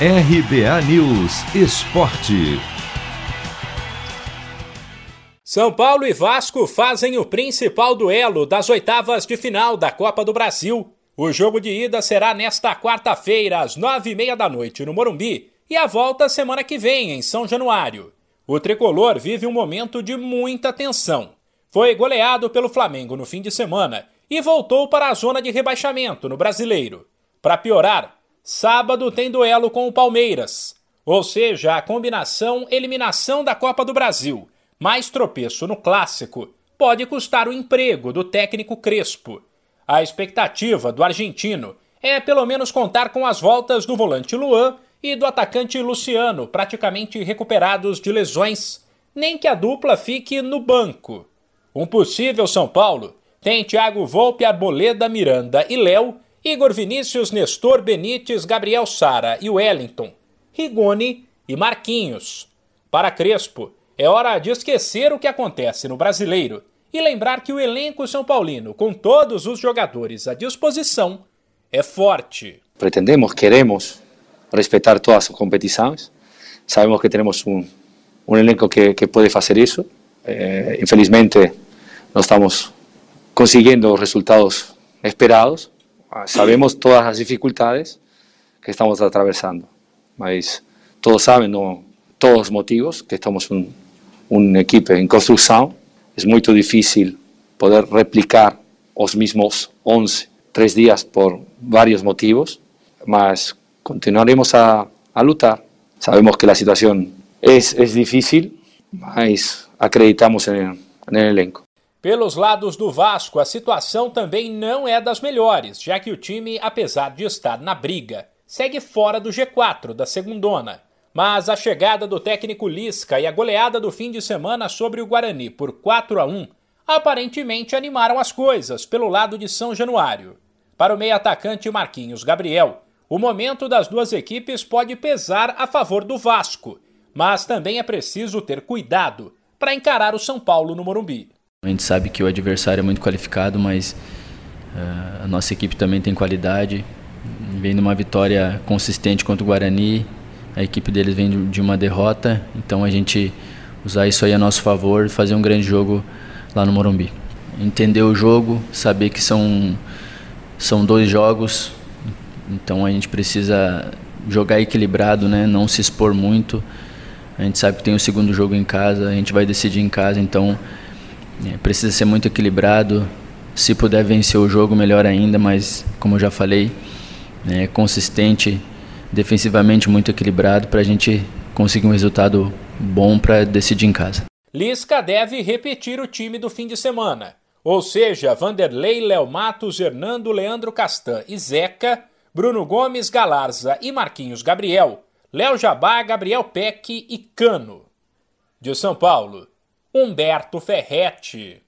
RBA News Esporte. São Paulo e Vasco fazem o principal duelo das oitavas de final da Copa do Brasil. O jogo de ida será nesta quarta-feira, às nove e meia da noite, no Morumbi, e a volta semana que vem, em São Januário. O tricolor vive um momento de muita tensão. Foi goleado pelo Flamengo no fim de semana e voltou para a zona de rebaixamento no Brasileiro. Para piorar, sábado tem duelo com o Palmeiras, ou seja, a combinação eliminação da Copa do Brasil mais tropeço no clássico pode custar o emprego do técnico Crespo. A expectativa do argentino é pelo menos contar com as voltas do volante Luan e do atacante Luciano, praticamente recuperados de lesões, nem que a dupla fique no banco. Um possível São Paulo tem Thiago Volpe, Arboleda, Miranda e Léo, Igor Vinícius, Nestor Benítez, Gabriel Sara e Wellington, Rigoni e Marquinhos. Para Crespo, é hora de esquecer o que acontece no brasileiro e lembrar que o elenco São Paulino, com todos os jogadores à disposição, é forte. Pretendemos, queremos respeitar todas as competições. Sabemos que temos um, um elenco que, que pode fazer isso. Eh, infelizmente, não estamos conseguindo os resultados esperados. Sabemos todas as dificuldades que estamos atravessando, mas todos sabem, não, todos os motivos que estamos um, um equipe em construção. É muito difícil poder replicar os mesmos 11 três dias por vários motivos, mas continuaremos a, a lutar. Sabemos que a situação é, é difícil, mas acreditamos no elenco. Pelos lados do Vasco, a situação também não é das melhores, já que o time, apesar de estar na briga, segue fora do G4 da segundona. Mas a chegada do técnico Lisca e a goleada do fim de semana sobre o Guarani por 4 a 1 aparentemente animaram as coisas pelo lado de São Januário. Para o meio-atacante Marquinhos Gabriel, o momento das duas equipes pode pesar a favor do Vasco, mas também é preciso ter cuidado para encarar o São Paulo no Morumbi. A gente sabe que o adversário é muito qualificado, mas uh, a nossa equipe também tem qualidade. Vem numa vitória consistente contra o Guarani, a equipe deles vem de uma derrota, então a gente usar isso aí a nosso favor fazer um grande jogo lá no Morumbi. Entender o jogo, saber que são, são dois jogos, então a gente precisa jogar equilibrado, né? não se expor muito. A gente sabe que tem o segundo jogo em casa, a gente vai decidir em casa, então é, precisa ser muito equilibrado. Se puder vencer o jogo, melhor ainda, mas como eu já falei, é consistente, defensivamente muito equilibrado para a gente conseguir um resultado bom para decidir em casa. Lisca deve repetir o time do fim de semana. Ou seja, Vanderlei, Léo Matos, Hernando, Leandro Castan e Zeca, Bruno Gomes, Galarza e Marquinhos Gabriel, Léo Jabá, Gabriel Peck e Cano. De São Paulo, Humberto Ferretti.